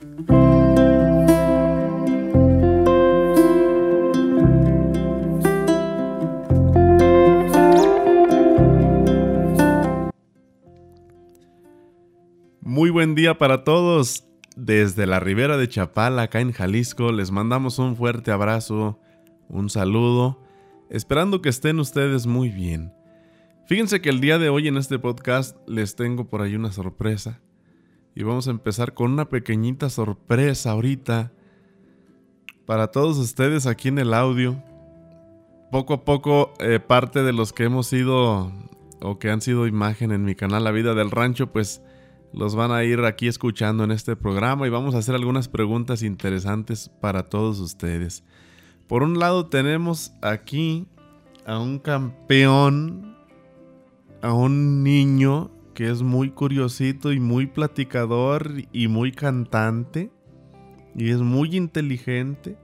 Muy buen día para todos. Desde la ribera de Chapala, acá en Jalisco, les mandamos un fuerte abrazo, un saludo, esperando que estén ustedes muy bien. Fíjense que el día de hoy en este podcast les tengo por ahí una sorpresa. Y vamos a empezar con una pequeñita sorpresa ahorita para todos ustedes aquí en el audio. Poco a poco, eh, parte de los que hemos sido o que han sido imagen en mi canal La Vida del Rancho, pues los van a ir aquí escuchando en este programa y vamos a hacer algunas preguntas interesantes para todos ustedes. Por un lado tenemos aquí a un campeón, a un niño que es muy curiosito y muy platicador y muy cantante y es muy inteligente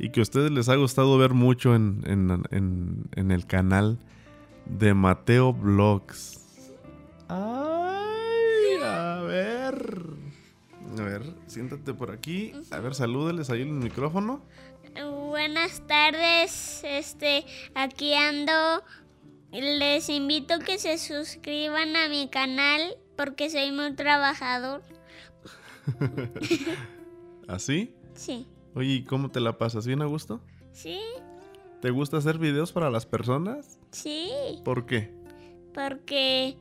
y que a ustedes les ha gustado ver mucho en, en, el canal de Mateo Vlogs. A ver, siéntate por aquí. A ver, salúdales ahí en el micrófono. Buenas tardes, este, aquí ando. Les invito a que se suscriban a mi canal porque soy muy trabajador. ¿Así? Sí. Oye, ¿y cómo te la pasas? ¿Bien a gusto? Sí. ¿Te gusta hacer videos para las personas? Sí. ¿Por qué? Porque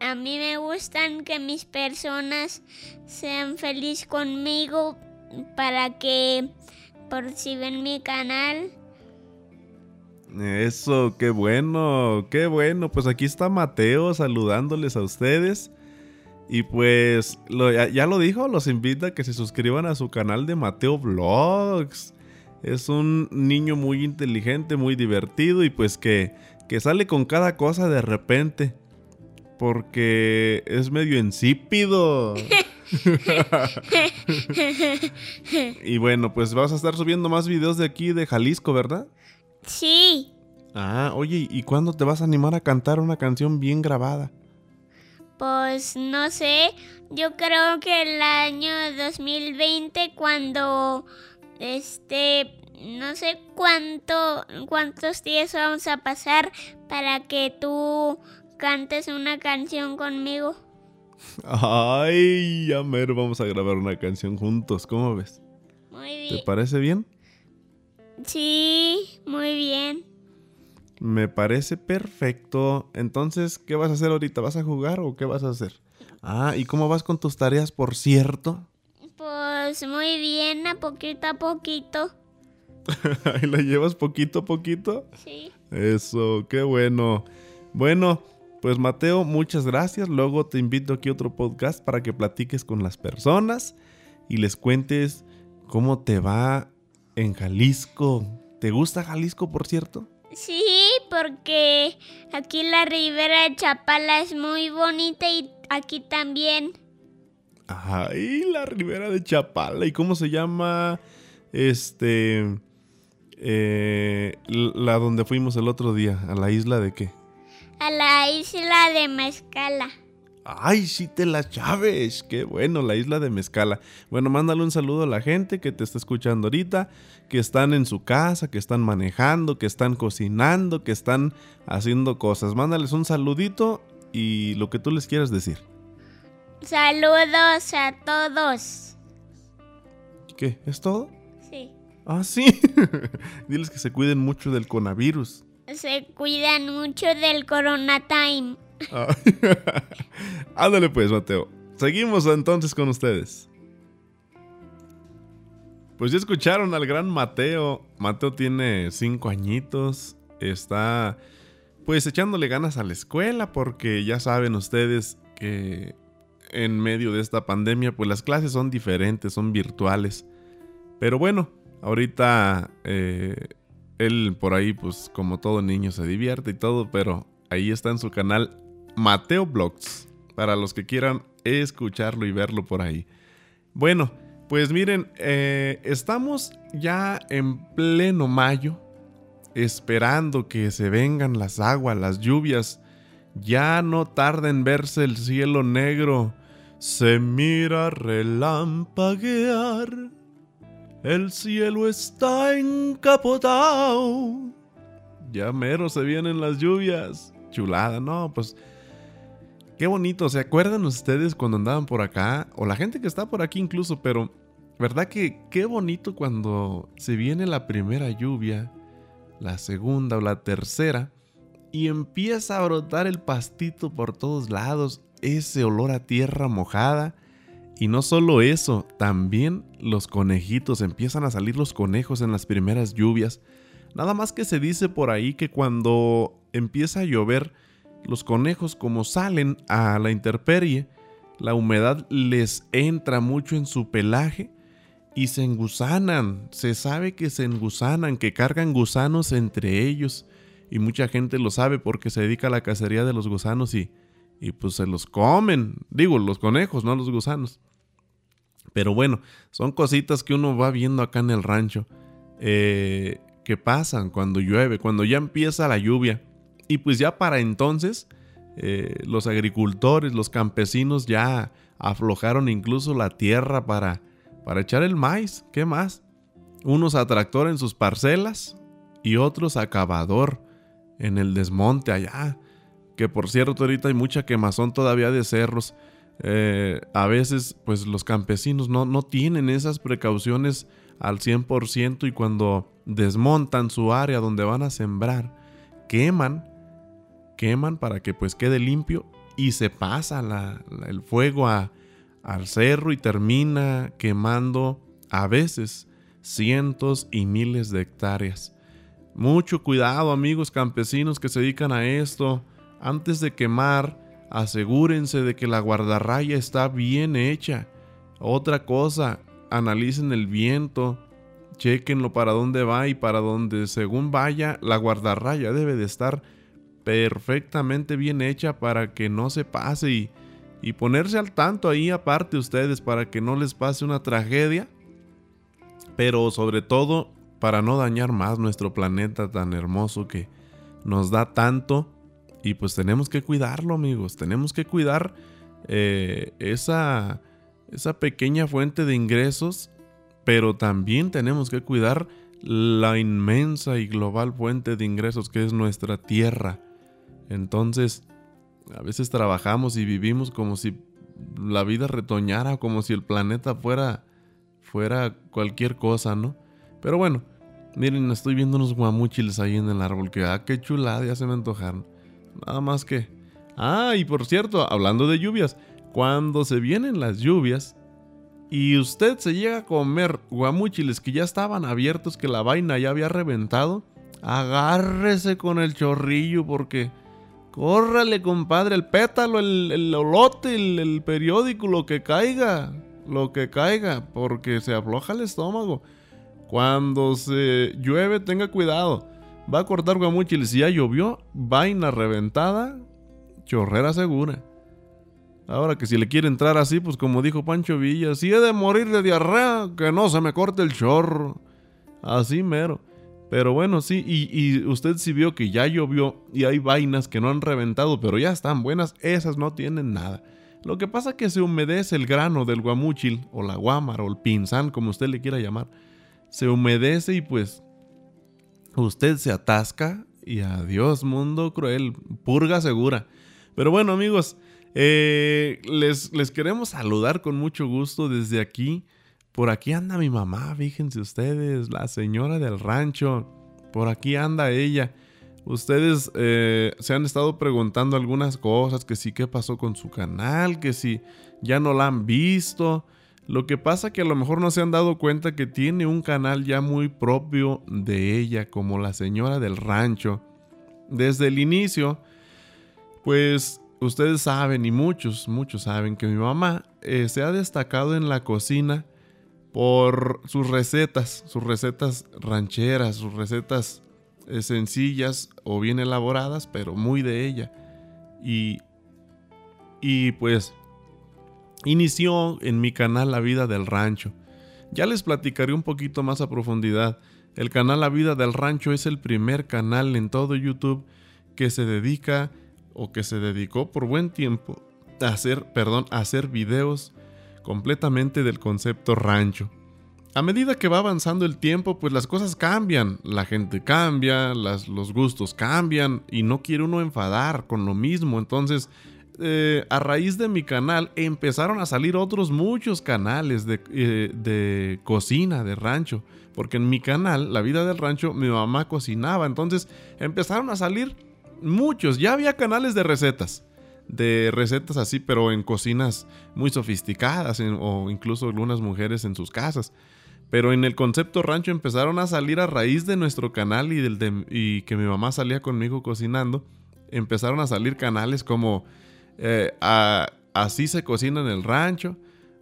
a mí me gustan que mis personas sean felices conmigo para que por si ven mi canal. Eso, qué bueno, qué bueno. Pues aquí está Mateo saludándoles a ustedes. Y pues ya, ya, lo dijo, los invita a que se suscriban a su canal de Mateo Vlogs. Es un niño muy inteligente, muy divertido y pues que, que sale con cada cosa de repente porque es medio insípido. y bueno, pues vas a estar subiendo más videos de aquí de Jalisco, ¿verdad? Sí. Ah, oye, ¿y cuándo te vas a animar a cantar una canción bien grabada? Pues no sé, yo creo que el año 2020 cuando este no sé cuánto cuántos días vamos a pasar para que tú cantes una canción conmigo. Ay, ya mero vamos a grabar una canción juntos, ¿cómo ves? Muy bien. ¿Te parece bien? Sí, muy bien. Me parece perfecto. Entonces, ¿qué vas a hacer ahorita? ¿Vas a jugar o qué vas a hacer? Ah, ¿y cómo vas con tus tareas, por cierto? Pues muy bien, a poquito a poquito. ¿Ahí la llevas poquito a poquito? Sí. Eso, qué bueno. Bueno, pues Mateo, muchas gracias. Luego te invito aquí a otro podcast para que platiques con las personas y les cuentes cómo te va en Jalisco. ¿Te gusta Jalisco, por cierto? Sí, porque aquí la ribera de Chapala es muy bonita y aquí también. Ay, la ribera de Chapala. ¿Y cómo se llama? Este... Eh, la donde fuimos el otro día, a la isla de qué? a la isla de Mezcala. Ay, sí te la chaves. Qué bueno, la isla de Mezcala. Bueno, mándale un saludo a la gente que te está escuchando ahorita, que están en su casa, que están manejando, que están cocinando, que están haciendo cosas. Mándales un saludito y lo que tú les quieras decir. Saludos a todos. ¿Qué? ¿Es todo? Sí. Ah, sí. Diles que se cuiden mucho del coronavirus se cuidan mucho del Corona Time. Ándale pues, Mateo. Seguimos entonces con ustedes. Pues ya escucharon al gran Mateo. Mateo tiene cinco añitos. Está pues echándole ganas a la escuela porque ya saben ustedes que en medio de esta pandemia pues las clases son diferentes, son virtuales. Pero bueno, ahorita eh, él por ahí, pues como todo niño, se divierte y todo, pero ahí está en su canal Mateo Blogs, para los que quieran escucharlo y verlo por ahí. Bueno, pues miren, eh, estamos ya en pleno mayo, esperando que se vengan las aguas, las lluvias. Ya no tarda en verse el cielo negro se mira relampaguear. El cielo está encapotado. Ya mero se vienen las lluvias. Chulada, no, pues qué bonito. ¿Se acuerdan ustedes cuando andaban por acá? O la gente que está por aquí incluso, pero ¿verdad que qué bonito cuando se viene la primera lluvia, la segunda o la tercera? y empieza a brotar el pastito por todos lados, ese olor a tierra mojada. Y no solo eso, también los conejitos, empiezan a salir los conejos en las primeras lluvias. Nada más que se dice por ahí que cuando empieza a llover, los conejos como salen a la intemperie, la humedad les entra mucho en su pelaje y se engusanan. Se sabe que se engusanan, que cargan gusanos entre ellos y mucha gente lo sabe porque se dedica a la cacería de los gusanos y, y pues se los comen. Digo, los conejos, no los gusanos. Pero bueno, son cositas que uno va viendo acá en el rancho. Eh, que pasan cuando llueve, cuando ya empieza la lluvia. Y pues ya para entonces eh, los agricultores, los campesinos ya aflojaron incluso la tierra para, para echar el maíz. ¿Qué más? Unos a tractor en sus parcelas y otros a cavador en el desmonte allá. Que por cierto, ahorita hay mucha quemazón todavía de cerros. Eh, a veces, pues los campesinos no, no tienen esas precauciones al 100% y cuando desmontan su área donde van a sembrar, queman, queman para que pues quede limpio y se pasa el fuego al cerro y termina quemando a veces cientos y miles de hectáreas. Mucho cuidado amigos campesinos que se dedican a esto. Antes de quemar, asegúrense de que la guardarraya está bien hecha. Otra cosa, analicen el viento, chequenlo para dónde va y para dónde según vaya, la guardarraya debe de estar perfectamente bien hecha para que no se pase y, y ponerse al tanto ahí aparte ustedes para que no les pase una tragedia. Pero sobre todo para no dañar más nuestro planeta tan hermoso que nos da tanto. Y pues tenemos que cuidarlo, amigos. Tenemos que cuidar eh, esa, esa pequeña fuente de ingresos, pero también tenemos que cuidar la inmensa y global fuente de ingresos que es nuestra tierra. Entonces, a veces trabajamos y vivimos como si la vida retoñara, como si el planeta fuera, fuera cualquier cosa, ¿no? Pero bueno, miren, estoy viendo unos guamuchiles ahí en el árbol. Que, ah, qué chulada, ya se me antojaron. Nada más que. Ah, y por cierto, hablando de lluvias, cuando se vienen las lluvias y usted se llega a comer guamuchiles que ya estaban abiertos, que la vaina ya había reventado, agárrese con el chorrillo porque. Córrale, compadre, el pétalo, el, el el, periódico, lo que caiga, lo que caiga, porque se afloja el estómago. Cuando se llueve, tenga cuidado. Va a cortar guamuchiles. Si ya llovió, vaina reventada, chorrera segura. Ahora que si le quiere entrar así, pues como dijo Pancho Villa, si he de morir de diarrea, que no se me corte el chorro. Así mero. Pero bueno, sí, y, usted sí vio que ya llovió y hay vainas que no han reventado, pero ya están buenas, esas no tienen nada. Lo que pasa es que se humedece el grano del guamuchil, o la guámara, o el pinzán, como usted le quiera llamar se humedece y pues usted se atasca y adiós mundo cruel, purga segura. Pero bueno amigos, eh, les queremos saludar con mucho gusto desde aquí. Por aquí anda mi mamá, fíjense ustedes, la señora del rancho. Por aquí anda ella. Ustedes eh, se han estado preguntando algunas cosas, que sí, qué pasó con su canal, que si ya no la han visto. Lo que pasa que a lo mejor no se han dado cuenta que tiene un canal ya muy propio de ella, como la señora del rancho. Desde el inicio, pues ustedes saben, y muchos, muchos saben que mi mamá eh, se ha destacado en la cocina por sus recetas, sus recetas rancheras, sus recetas eh, sencillas o bien elaboradas, pero muy de ella. Y, y pues inició en mi canal La Vida del Rancho. Ya les platicaré un poquito más a profundidad. El canal La Vida del Rancho es el primer canal en todo YouTube que se dedica o que se dedicó por buen tiempo hacer, perdón, hacer videos completamente del concepto rancho. A medida que va avanzando el tiempo, pues las cosas cambian, la gente cambia, los gustos cambian y no quiere uno enfadar con lo mismo. Entonces, eh, a raíz de mi canal empezaron a salir otros muchos canales de, eh, de, cocina, de rancho. Porque en mi canal, La Vida del Rancho, mi mamá cocinaba. Entonces empezaron a salir muchos. Ya había canales de recetas de recetas así, pero en cocinas muy sofisticadas o incluso algunas mujeres en sus casas. Pero en el concepto rancho empezaron a salir a raíz de nuestro canal y, del de, y que mi mamá salía conmigo cocinando. Empezaron a salir canales como eh, Así se cocina en el rancho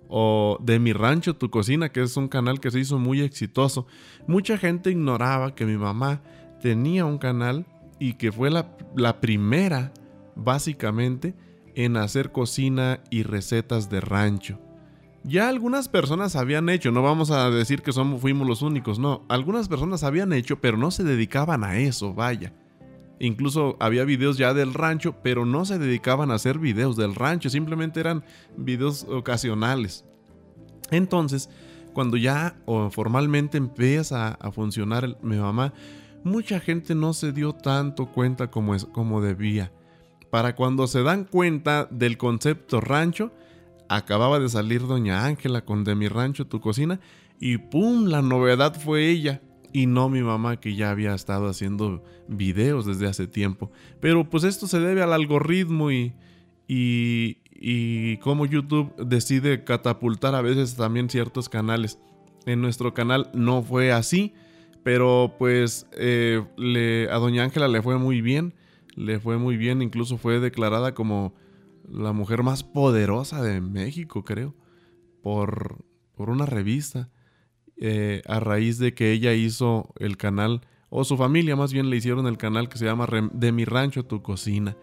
o De mi rancho tu cocina, que es un canal que se hizo muy exitoso. Mucha gente ignoraba que mi mamá tenía un canal y que fue la, la primera básicamente en hacer cocina y recetas de rancho. Ya algunas personas habían hecho, no vamos a decir que somos, fuimos los únicos, no, algunas personas habían hecho, pero no se dedicaban a eso, vaya. Incluso había videos ya del rancho, pero no se dedicaban a hacer videos del rancho, simplemente eran videos ocasionales. Entonces, cuando ya formalmente empieza a funcionar mi mamá, mucha gente no se dio tanto cuenta como, es, como debía para cuando se dan cuenta del concepto rancho, acababa de salir doña Ángela con de mi rancho tu cocina y ¡pum! La novedad fue ella y no mi mamá que ya había estado haciendo videos desde hace tiempo. Pero pues esto se debe al algoritmo y, y, y cómo YouTube decide catapultar a veces también ciertos canales. En nuestro canal no fue así, pero pues eh, a doña Ángela le fue muy bien le fue muy bien, incluso fue declarada como la mujer más poderosa de México, creo, por, por una revista, eh, a raíz de que ella hizo el canal, o su familia más bien le hicieron el canal que se llama De mi rancho tu cocina.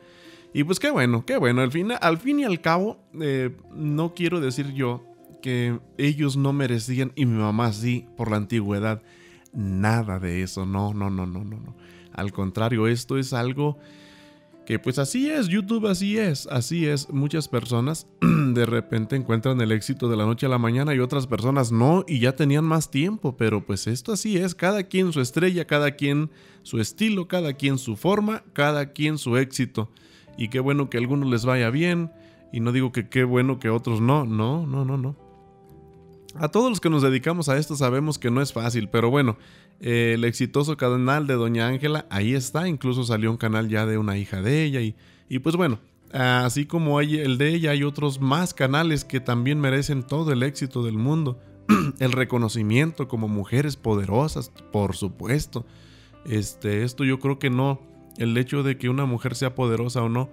Y pues qué bueno, qué bueno, al fin, al fin y al cabo, eh, no quiero decir yo que ellos no merecían, y mi mamá sí, por la antigüedad, nada de eso, no, no, no, no, no, no. Al contrario, esto es algo que pues así es, YouTube así es, así es. Muchas personas de repente encuentran el éxito de la noche a la mañana y otras personas no y ya tenían más tiempo, pero pues esto así es, cada quien su estrella, cada quien su estilo, cada quien su forma, cada quien su éxito. Y qué bueno que a algunos les vaya bien y no digo que qué bueno que otros no, no, no, no, no. A todos los que nos dedicamos a esto sabemos que no es fácil, pero bueno, el exitoso canal de Doña Ángela, ahí está, incluso salió un canal ya de una hija de ella y, y pues bueno, así como hay el de ella, hay otros más canales que también merecen todo el éxito del mundo, el reconocimiento como mujeres poderosas, por supuesto. Este, esto yo creo que no, el hecho de que una mujer sea poderosa o no,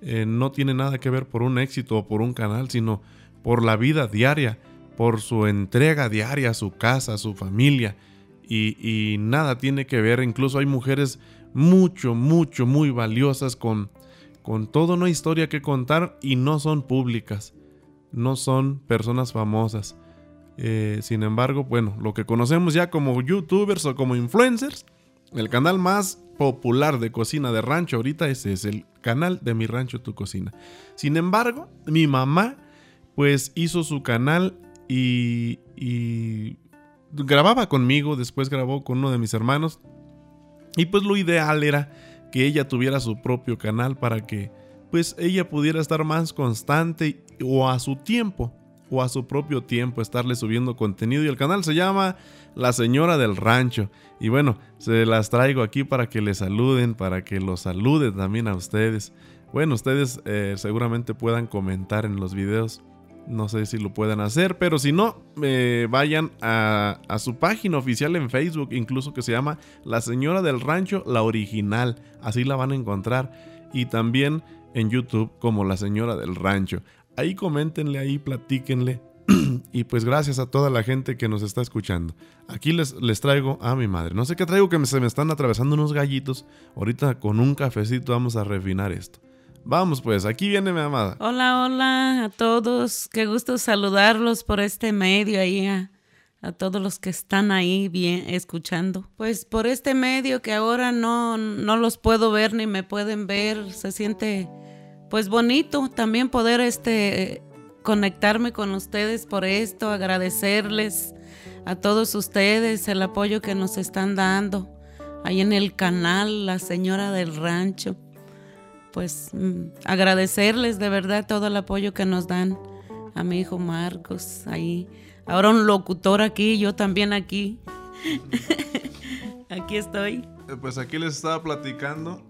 eh, no tiene nada que ver por un éxito o por un canal, sino por la vida diaria, por su entrega diaria a su casa, a su familia y, nada tiene que ver. Incluso hay mujeres mucho, mucho, muy valiosas con, con toda una historia que contar y no son públicas, no son personas famosas. Eh, sin embargo, bueno, lo que conocemos ya como youtubers o como influencers, el canal más popular de cocina de rancho ahorita ese es el canal de mi rancho tu cocina. Sin embargo, mi mamá pues hizo su canal y, y grababa conmigo, después grabó con uno de mis hermanos. Y pues lo ideal era que ella tuviera su propio canal para que pues ella pudiera estar más constante o a su tiempo o a su propio tiempo estarle subiendo contenido y el canal se llama La Señora del Rancho y bueno, se las traigo aquí para que le saluden, para que los salude también a ustedes. Bueno, ustedes eh, seguramente puedan comentar en los videos no sé si lo puedan hacer, pero si no, eh, vayan a, su página oficial en Facebook, incluso que se llama La Señora del Rancho, la original. Así la van a encontrar. Y también en YouTube como La Señora del Rancho. Ahí coméntenle, ahí platíquenle. y pues gracias a toda la gente que nos está escuchando. Aquí les, les traigo a mi madre. No sé qué traigo que se me están atravesando unos gallitos. Ahorita con un cafecito vamos a refinar esto. Vamos pues, aquí viene mi amada. Hola, hola a todos. Qué gusto saludarlos por este medio ahí a, todos los que están ahí bien escuchando. Pues por este medio que ahora no, no los puedo ver ni me pueden ver, se siente pues bonito también poder este conectarme con ustedes por esto, agradecerles a todos ustedes el apoyo que nos están dando ahí en el canal La Señora del Rancho. Pues mm, agradecerles de verdad todo el apoyo que nos dan a mi hijo Marcos ahí. Ahora un locutor aquí, yo también aquí. aquí estoy. Eh, pues aquí les estaba platicando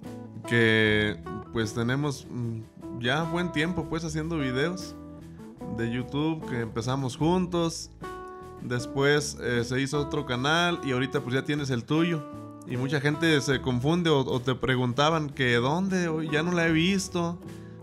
que pues tenemos mm, ya buen tiempo pues haciendo videos de YouTube que empezamos juntos. Después eh, se hizo otro canal y ahorita pues ya tienes el tuyo. Y mucha gente se confunde o, te preguntaban que dónde, ya no la he visto,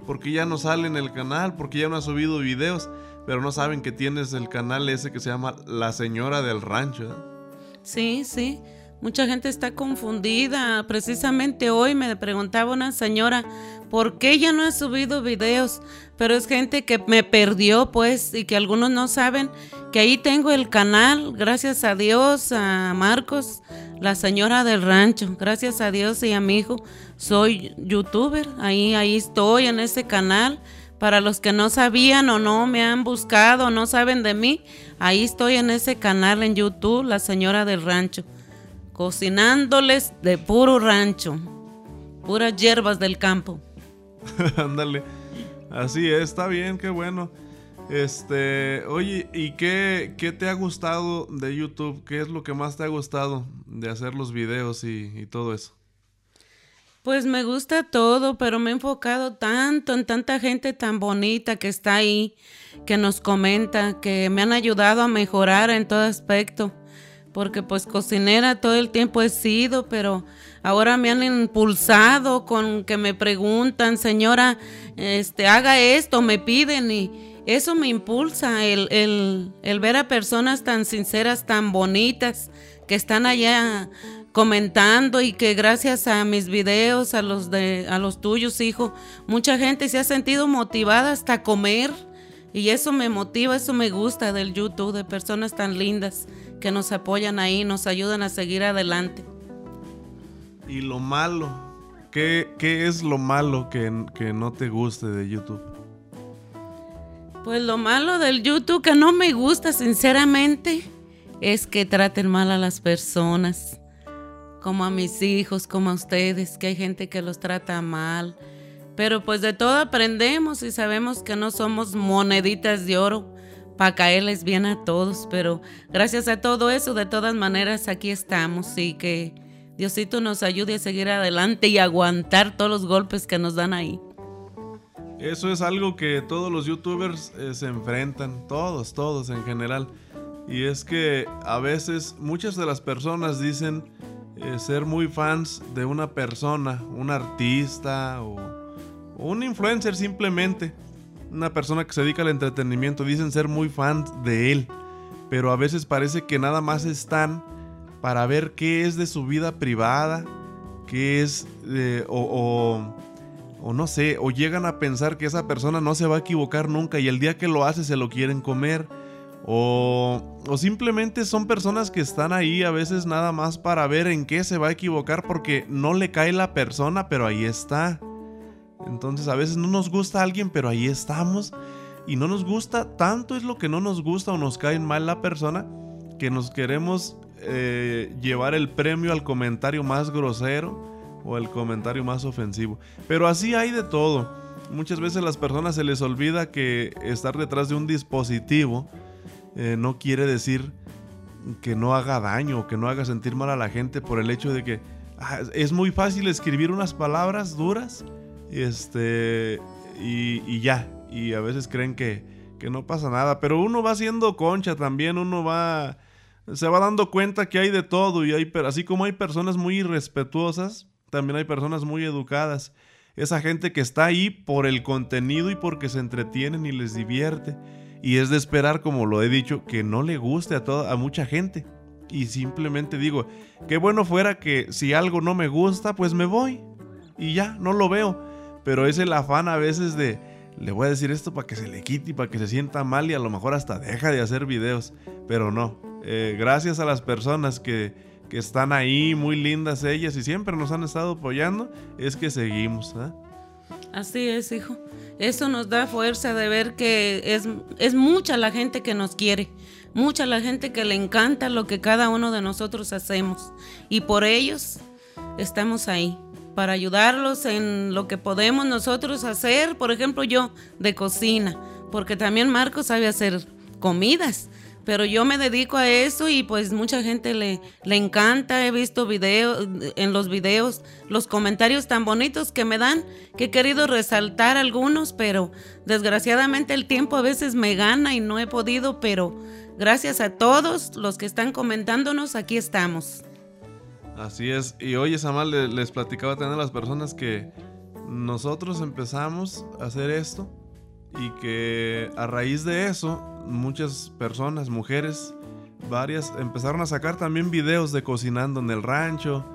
porque ya no sale en el canal, porque ya no ha subido videos, pero no saben que tienes el canal ese que se llama La Señora del Rancho. ¿eh? Sí, sí. Mucha gente está confundida. Precisamente hoy me preguntaba una señora, ¿por qué ya no he subido videos? Pero es gente que me perdió, pues, y que algunos no saben que ahí tengo el canal, gracias a Dios, a Marcos, la señora del rancho, gracias a Dios y a mi hijo, soy youtuber, ahí, ahí estoy en ese canal. Para los que no sabían o no me han buscado o no saben de mí, ahí estoy en ese canal en YouTube, la señora del rancho cocinándoles de puro rancho, puras hierbas del campo. Ándale. Así es, está bien, qué bueno. Este, oye, ¿y qué, qué, te ha gustado de YouTube? ¿Qué es lo que más te ha gustado de hacer los videos y, y todo eso? Pues me gusta todo, pero me he enfocado tanto en tanta gente tan bonita que está ahí, que nos comenta, que me han ayudado a mejorar en todo aspecto porque pues cocinera todo el tiempo he sido, pero ahora me han impulsado con que me preguntan, señora, este, haga esto, me piden y eso me impulsa, el, el ver a personas tan sinceras, tan bonitas, que están allá comentando y que gracias a mis videos, a los de a los tuyos, hijo, mucha gente se ha sentido motivada hasta comer y eso me motiva, eso me gusta del YouTube de personas tan lindas que nos apoyan ahí, nos ayudan a seguir adelante. ¿Y lo malo? ¿Qué, es lo malo que, que no te guste de YouTube? Pues lo malo del YouTube que no me gusta, sinceramente, es que traten mal a las personas, como a mis hijos, como a ustedes, que hay gente que los trata mal. Pero pues de todo aprendemos y sabemos que no somos moneditas de oro para caerles bien a todos, pero gracias a todo eso, de todas maneras, aquí estamos y que Diosito nos ayude a seguir adelante y aguantar todos los golpes que nos dan ahí. Eso es algo que todos los youtubers eh, se enfrentan, todos, todos en general. Y es que a veces muchas de las personas dicen eh, ser muy fans de una persona, un artista o un influencer simplemente una persona que se dedica al entretenimiento, dicen ser muy fans de él, pero a veces parece que nada más están para ver qué es de su vida privada, qué es, o, o, no sé, o llegan a pensar que esa persona no se va a equivocar nunca y el día que lo hace se lo quieren comer. O, o, simplemente son personas que están ahí a veces nada más para ver en qué se va a equivocar porque no le cae la persona, pero ahí está. Entonces a veces no nos gusta alguien, pero ahí estamos. Y no nos gusta, tanto es lo que no nos gusta o nos cae mal la persona, que nos queremos eh, llevar el premio al comentario más grosero o el comentario más ofensivo. Pero así hay de todo. Muchas veces a las personas se les olvida que estar detrás de un dispositivo eh, no quiere decir que no haga daño o que no haga sentir mal a la gente por el hecho de que ah, es muy fácil escribir unas palabras duras este, y, ya. Y a veces creen que, que no pasa nada. Pero uno va haciendo concha también, uno va se va dando cuenta que hay de todo y hay así como hay personas muy irrespetuosas, también hay personas muy educadas. Esa gente que está ahí por el contenido y porque se entretienen y les divierte. Y es de esperar, como lo he dicho, que no le guste a toda a mucha gente. Y simplemente digo, qué bueno fuera que si algo no me gusta, pues me voy y ya, no lo veo pero es el afán a veces de, le voy a decir esto para que se le quite y para que se sienta mal y a lo mejor hasta deja de hacer videos, pero no. Eh, gracias a las personas que, que, están ahí, muy lindas ellas y siempre nos han estado apoyando, es que seguimos. ¿eh? Así es, hijo. Eso nos da fuerza de ver que es, es mucha la gente que nos quiere, mucha la gente que le encanta lo que cada uno de nosotros hacemos. Y por ellos estamos ahí, para ayudarlos en lo que podemos nosotros hacer, por ejemplo yo, de cocina, porque también Marco sabe hacer comidas pero yo me dedico a eso y pues mucha gente le, le encanta. He visto videos, en los videos los comentarios tan bonitos que me dan que he querido resaltar algunos, pero desgraciadamente el tiempo a veces me gana y no he podido, pero gracias a todos los que están comentándonos, aquí estamos. Así es. Y oye, Samal, les platicaba también a las personas que nosotros empezamos a hacer esto y que a raíz de eso muchas personas, mujeres, varias, empezaron a sacar también videos de cocinando en el rancho,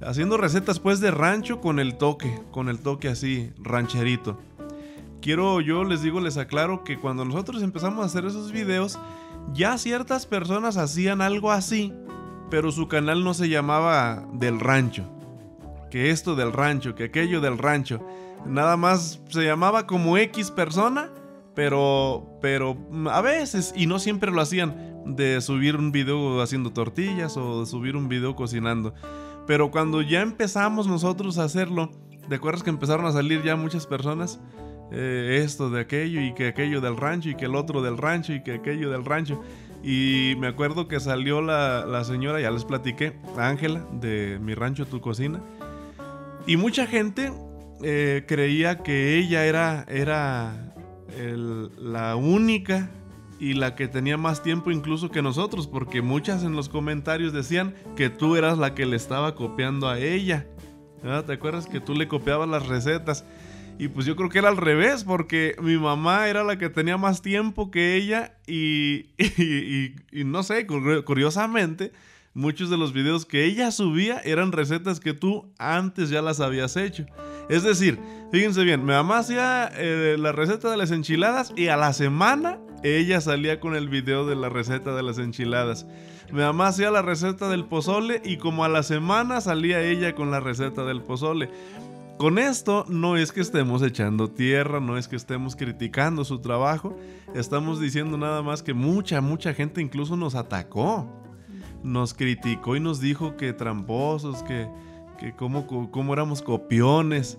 haciendo recetas pues de rancho con el toque, con el toque así, rancherito. Quiero, yo les digo, les aclaro que cuando nosotros empezamos a hacer esos videos, ya ciertas personas hacían algo así, pero su canal no se llamaba del rancho. Que esto del rancho, que aquello del rancho. Nada más se llamaba como X persona pero, pero a veces, y no siempre lo hacían, de subir un video haciendo tortillas o de subir un video cocinando. Pero cuando ya empezamos nosotros a hacerlo, ¿te acuerdas que empezaron a salir ya muchas personas? Eh, esto de aquello y que aquello del rancho y que el otro del rancho y que aquello del rancho. Y me acuerdo que salió la, la señora, ya les platiqué, Ángela, de Mi Rancho Tu Cocina. Y mucha gente eh, creía que ella era, era la única y la que tenía más tiempo incluso que nosotros, porque muchas en los comentarios decían que tú eras la que le estaba copiando a ella. ¿Te acuerdas que tú le copiabas las recetas? Y pues yo creo que era al revés, porque mi mamá era la que tenía más tiempo que ella y, no sé, curiosamente, muchos de los videos que ella subía eran recetas que tú antes ya las habías hecho. Es decir, fíjense bien, mi mamá hacía eh, la receta de las enchiladas y a la semana ella salía con el video de la receta de las enchiladas. Mi mamá hacía la receta del pozole y como a la semana salía ella con la receta del pozole. Con esto no es que estemos echando tierra, no es que estemos criticando su trabajo, estamos diciendo nada más que mucha, mucha gente incluso nos atacó, nos criticó y nos dijo que tramposos, que, que cómo, éramos copiones.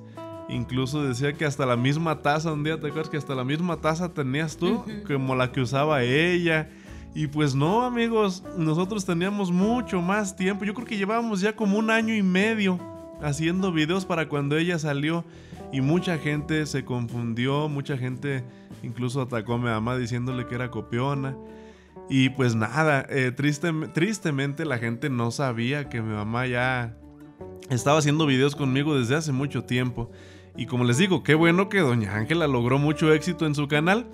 Incluso decía que hasta la misma taza, un día te acuerdas que hasta la misma taza tenías tú, como la que usaba ella. Y pues no, amigos, nosotros teníamos mucho más tiempo. Yo creo que llevábamos ya como un año y medio haciendo videos para cuando ella salió. Y mucha gente se confundió, mucha gente incluso atacó a mi mamá diciéndole que era copiona. Y pues nada, eh, tristemente la gente no sabía que mi mamá ya estaba haciendo videos conmigo desde hace mucho tiempo. Y como les digo, qué bueno que Doña Ángela logró mucho éxito en su canal.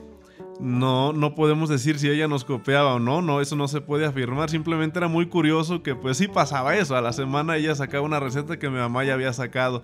No, no podemos decir si ella nos copiaba o no, no, eso no se puede afirmar. Simplemente era muy curioso que pues sí pasaba eso. A la semana ella sacaba una receta que mi mamá ya había sacado.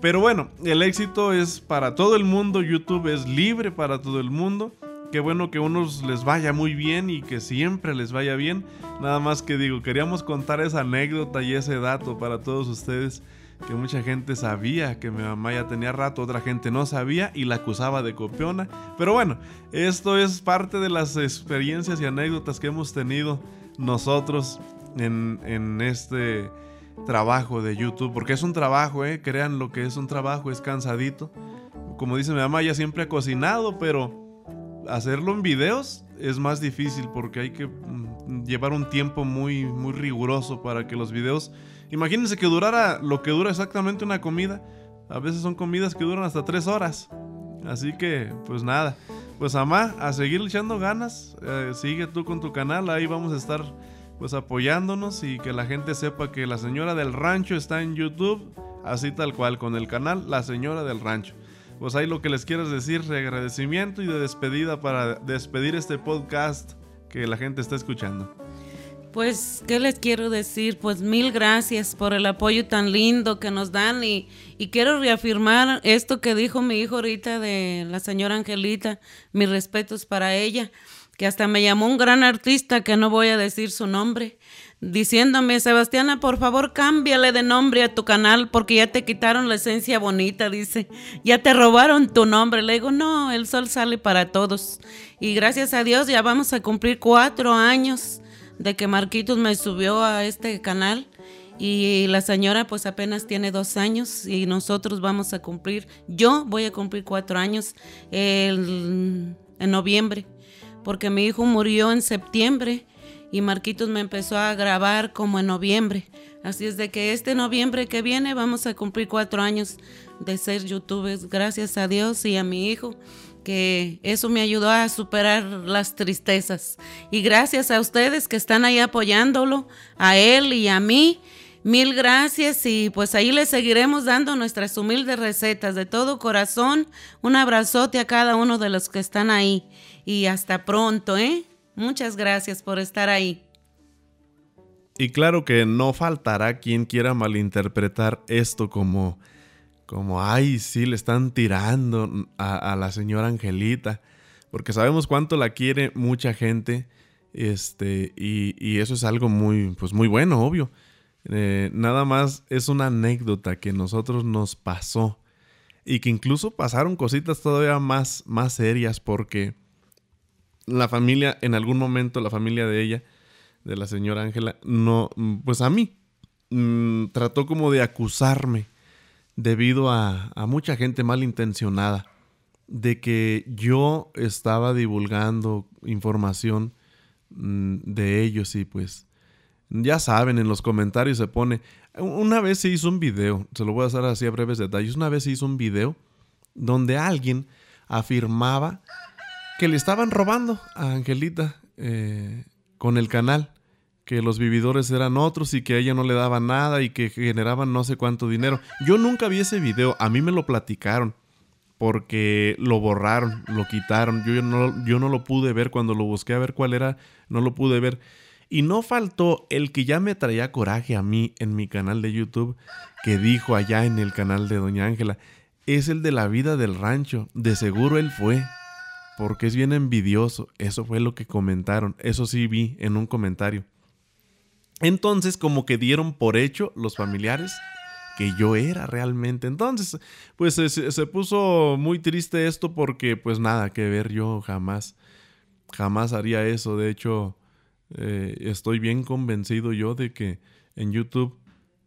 Pero bueno, el éxito es para todo el mundo, YouTube es libre para todo el mundo. Qué bueno que a unos les vaya muy bien y que siempre les vaya bien. Nada más que digo, queríamos contar esa anécdota y ese dato para todos ustedes. Que mucha gente sabía que mi mamá ya tenía rato, otra gente no sabía y la acusaba de copiona. Pero bueno, esto es parte de las experiencias y anécdotas que hemos tenido nosotros en, en este trabajo de YouTube. Porque es un trabajo, ¿eh? Crean lo que es un trabajo, es cansadito. Como dice mi mamá, ella siempre ha cocinado, pero hacerlo en videos es más difícil porque hay que mm, llevar un tiempo muy, muy riguroso para que los videos... Imagínense que durara lo que dura exactamente una comida. A veces son comidas que duran hasta tres horas. Así que, pues nada. Pues Amá, a seguir echando ganas. Eh, sigue tú con tu canal. Ahí vamos a estar pues apoyándonos y que la gente sepa que la señora del rancho está en YouTube. Así tal cual, con el canal La Señora del Rancho pues ahí lo que les quiero decir de agradecimiento y de despedida para despedir este podcast que la gente está escuchando. Pues, ¿qué les quiero decir? Pues mil gracias por el apoyo tan lindo que nos dan y, y, quiero reafirmar esto que dijo mi hijo ahorita de la señora Angelita, mis respetos para ella que hasta me llamó un gran artista que no voy a decir su nombre, diciéndome, Sebastiana, por favor cámbiale de nombre a tu canal porque ya te quitaron la esencia bonita, dice, ya te robaron tu nombre. Le digo, no, el sol sale para todos. Y gracias a Dios ya vamos a cumplir cuatro años de que Marquitos me subió a este canal. Y la señora pues apenas tiene dos años y nosotros vamos a cumplir, yo voy a cumplir cuatro años en noviembre, porque mi hijo murió en septiembre y Marquitos me empezó a grabar como en noviembre. Así es de que este noviembre que viene vamos a cumplir cuatro años de ser youtubers, gracias a Dios y a mi hijo, que eso me ayudó a superar las tristezas. Y gracias a ustedes que están ahí apoyándolo, a él y a mí. Mil gracias y pues ahí les seguiremos dando nuestras humildes recetas de todo corazón. Un abrazote a cada uno de los que están ahí y hasta pronto, ¿eh? Muchas gracias por estar ahí. Y claro que no faltará quien quiera malinterpretar esto como, como, ay, sí, le están tirando a, la señora Angelita, porque sabemos cuánto la quiere mucha gente, este, y, eso es algo muy, pues muy bueno, obvio. Eh, nada más es una anécdota que nosotros nos pasó y que incluso pasaron cositas todavía más, más serias porque la familia, en algún momento, la familia de ella, de la señora Ángela, no, pues a mí, mm, trató como de acusarme debido a, mucha gente malintencionada de que yo estaba divulgando información mm, de ellos y pues ya saben, en los comentarios se pone, una vez se hizo un video, se lo voy a hacer así a breves detalles, una vez se hizo un video donde alguien afirmaba que le estaban robando a Angelita eh, con el canal, que los vividores eran otros y que ella no le daban nada y que generaban no sé cuánto dinero. Yo nunca vi ese video, a mí me lo platicaron porque lo borraron, lo quitaron. Yo no, yo no lo pude ver cuando lo busqué a ver cuál era, no lo pude ver. Y no faltó el que ya me traía coraje a mí en mi canal de YouTube, que dijo allá en el canal de Doña Ángela, es el de la vida del rancho, de seguro él fue porque es bien envidioso. Eso fue lo que comentaron. Eso sí vi en un comentario. Entonces, como que dieron por hecho los familiares que yo era realmente. Entonces, pues se, puso muy triste esto porque, pues nada que ver, yo jamás, jamás haría eso. De hecho, eh, estoy bien convencido yo de que en YouTube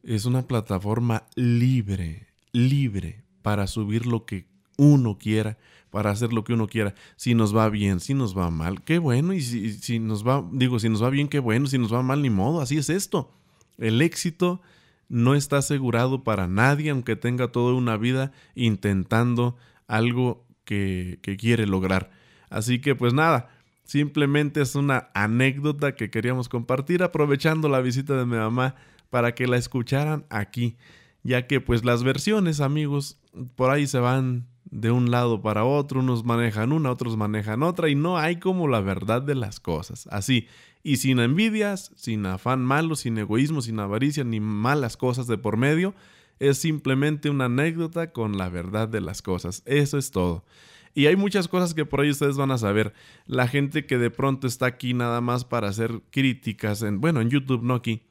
es una plataforma libre, libre para subir lo que uno quiera, para hacer lo que uno quiera. Si nos va bien, si nos va mal, qué bueno. Y si, si nos va, digo, si nos va bien, qué bueno. Si nos va mal, ni modo. Así es esto. El éxito no está asegurado para nadie, aunque tenga toda una vida intentando algo que, que quiere lograr. Así que pues nada, simplemente es una anécdota que queríamos compartir aprovechando la visita de mi mamá para que la escucharan aquí, ya que pues las versiones amigos por ahí se van de un lado para otro, unos manejan una, otros manejan otra, y no hay como la verdad de las cosas. Así, y sin envidias, sin afán malo, sin egoísmo, sin avaricia, ni malas cosas de por medio, es simplemente una anécdota con la verdad de las cosas. Eso es todo. Y hay muchas cosas que por ahí ustedes van a saber. La gente que de pronto está aquí nada más para hacer críticas, en, bueno, en YouTube, no aquí,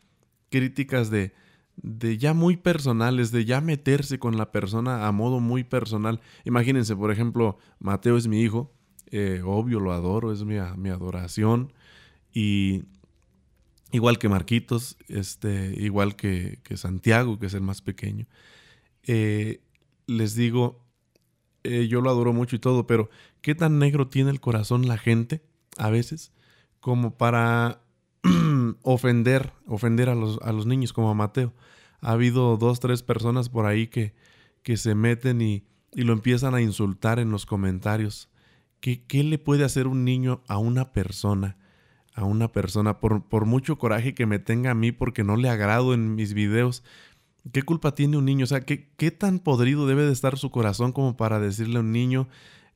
críticas de, de ya muy personales, de ya meterse con la persona a modo muy personal. Imagínense, por ejemplo, Mateo es mi hijo, eh, obvio lo adoro, es mi, mi, adoración. Y igual que Marquitos, este, igual que, que Santiago, que es el más pequeño. Eh, les digo, eh, yo lo adoro mucho y todo, pero ¿qué tan negro tiene el corazón la gente a veces como para ofender, ofender a los, a los niños como a Mateo. Ha habido dos, tres personas por ahí que, que se meten y, y lo empiezan a insultar en los comentarios. ¿Qué, ¿Qué, le puede hacer un niño a una persona? A una persona, por, por mucho coraje que me tenga a mí porque no le agrado en mis videos. ¿Qué culpa tiene un niño? O sea, ¿qué, qué tan podrido debe de estar su corazón como para decirle a un niño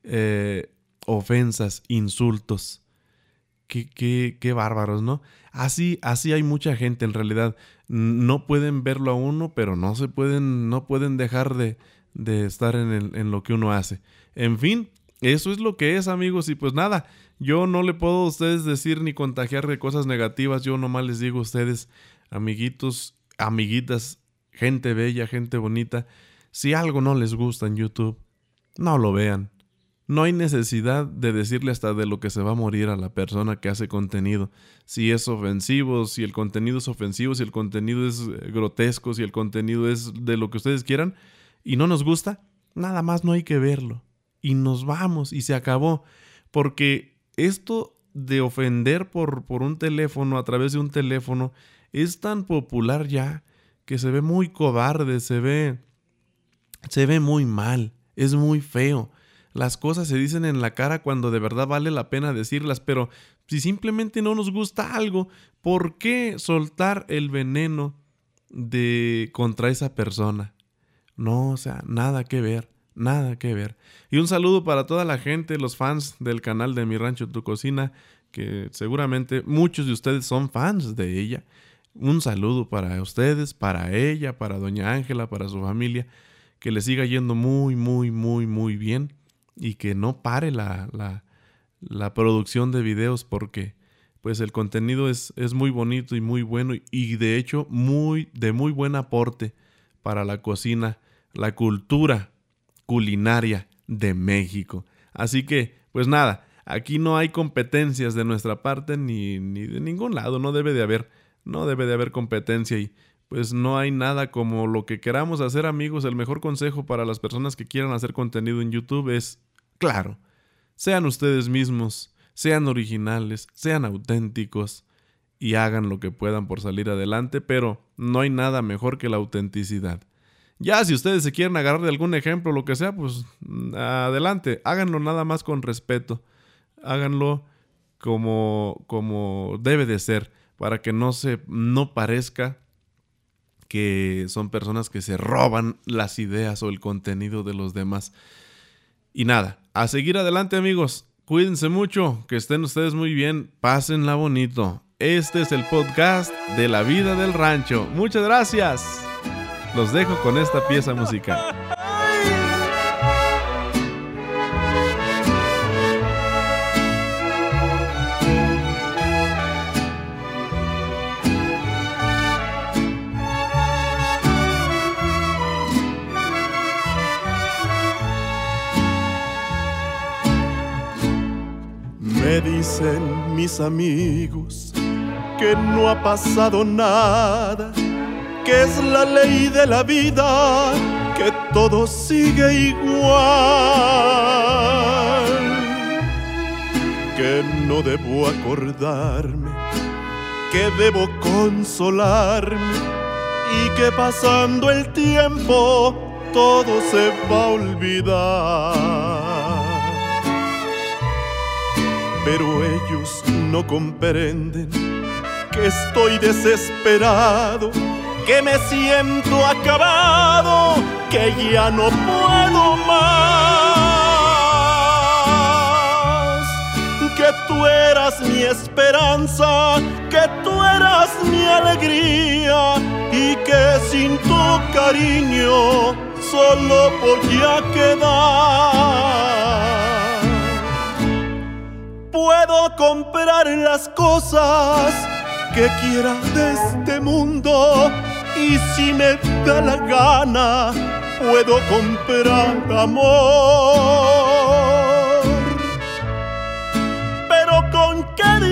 eh, ofensas, insultos? Qué, qué, bárbaros, ¿no? Así, así hay mucha gente en realidad. No pueden verlo a uno, pero no se pueden, no pueden dejar de, de estar en, en, lo que uno hace. En fin, eso es lo que es, amigos. Y pues nada, Yo no le puedo a ustedes decir ni contagiar de cosas negativas, yo nomás les digo a ustedes, amiguitos, amiguitas, gente bella, gente bonita, si algo no les gusta en YouTube, no lo vean. No hay necesidad de decirle hasta de lo que se va a morir a la persona que hace contenido. Si es ofensivo, si el contenido es ofensivo, si el contenido es eh, grotesco, si el contenido es de lo que ustedes quieran y no nos gusta, nada más no hay que verlo. Y nos vamos y se acabó. Porque esto de ofender por, por un teléfono, a través de un teléfono, es tan popular ya que se ve muy cobarde, se ve, se ve muy mal, es muy feo. Las cosas se dicen en la cara cuando de verdad vale la pena decirlas, pero si simplemente no nos gusta algo, ¿por qué soltar el veneno de contra esa persona? No, o sea, nada que ver, nada que ver. Y un saludo para toda la gente, los fans del canal de Mi Rancho Tu Cocina, que seguramente muchos de ustedes son fans de ella. Un saludo para ustedes, para ella, para doña Ángela, para su familia, que le siga yendo muy, muy, muy, muy bien y que no pare la, la, producción de videos porque pues el contenido es, es, muy bonito y muy bueno y de hecho muy de muy buen aporte para la cocina, la cultura culinaria de México. Así que, pues nada, aquí no hay competencias de nuestra parte ni, ni de ningún lado, no debe de haber, no debe de haber competencia y pues no hay nada como lo que queramos hacer amigos. El mejor consejo para las personas que quieran hacer contenido en YouTube es Claro, sean ustedes mismos, sean originales, sean auténticos y hagan lo que puedan por salir adelante, pero no hay nada mejor que la autenticidad. Ya si ustedes se quieren agarrar de algún ejemplo, lo que sea, pues adelante, háganlo nada más con respeto, háganlo como, como debe de ser, para que no se no parezca que son personas que se roban las ideas o el contenido de los demás. Y nada, a seguir adelante amigos. Cuídense mucho, que estén ustedes muy bien, pásenla bonito. Este es el podcast de la vida del rancho. Muchas gracias. Los dejo con esta pieza musical. dicen mis amigos que no ha pasado nada, que es la ley de la vida, que todo sigue igual, que no debo acordarme, que debo consolarme y que pasando el tiempo todo se va a olvidar pero ellos no comprenden que estoy desesperado, que me siento acabado, que ya no puedo más. Que tú eras mi esperanza, que tú eras mi alegría y que sin tu cariño solo podía quedar puedo comprar las cosas que quiera de este mundo y si me da la gana puedo comprar amor. Pero con qué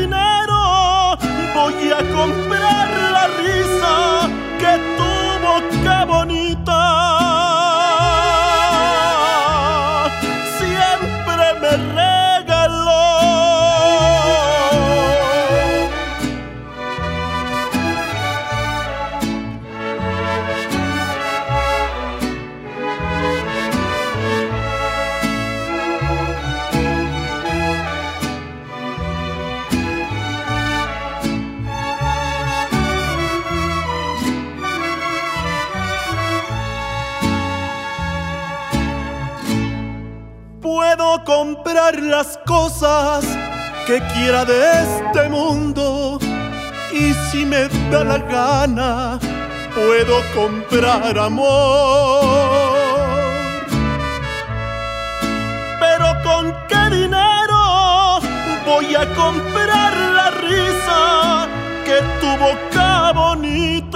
las cosas que quiera de este mundo y si me da la gana puedo comprar amor. Pero con qué dinero voy a comprar la risa que tu boca bonita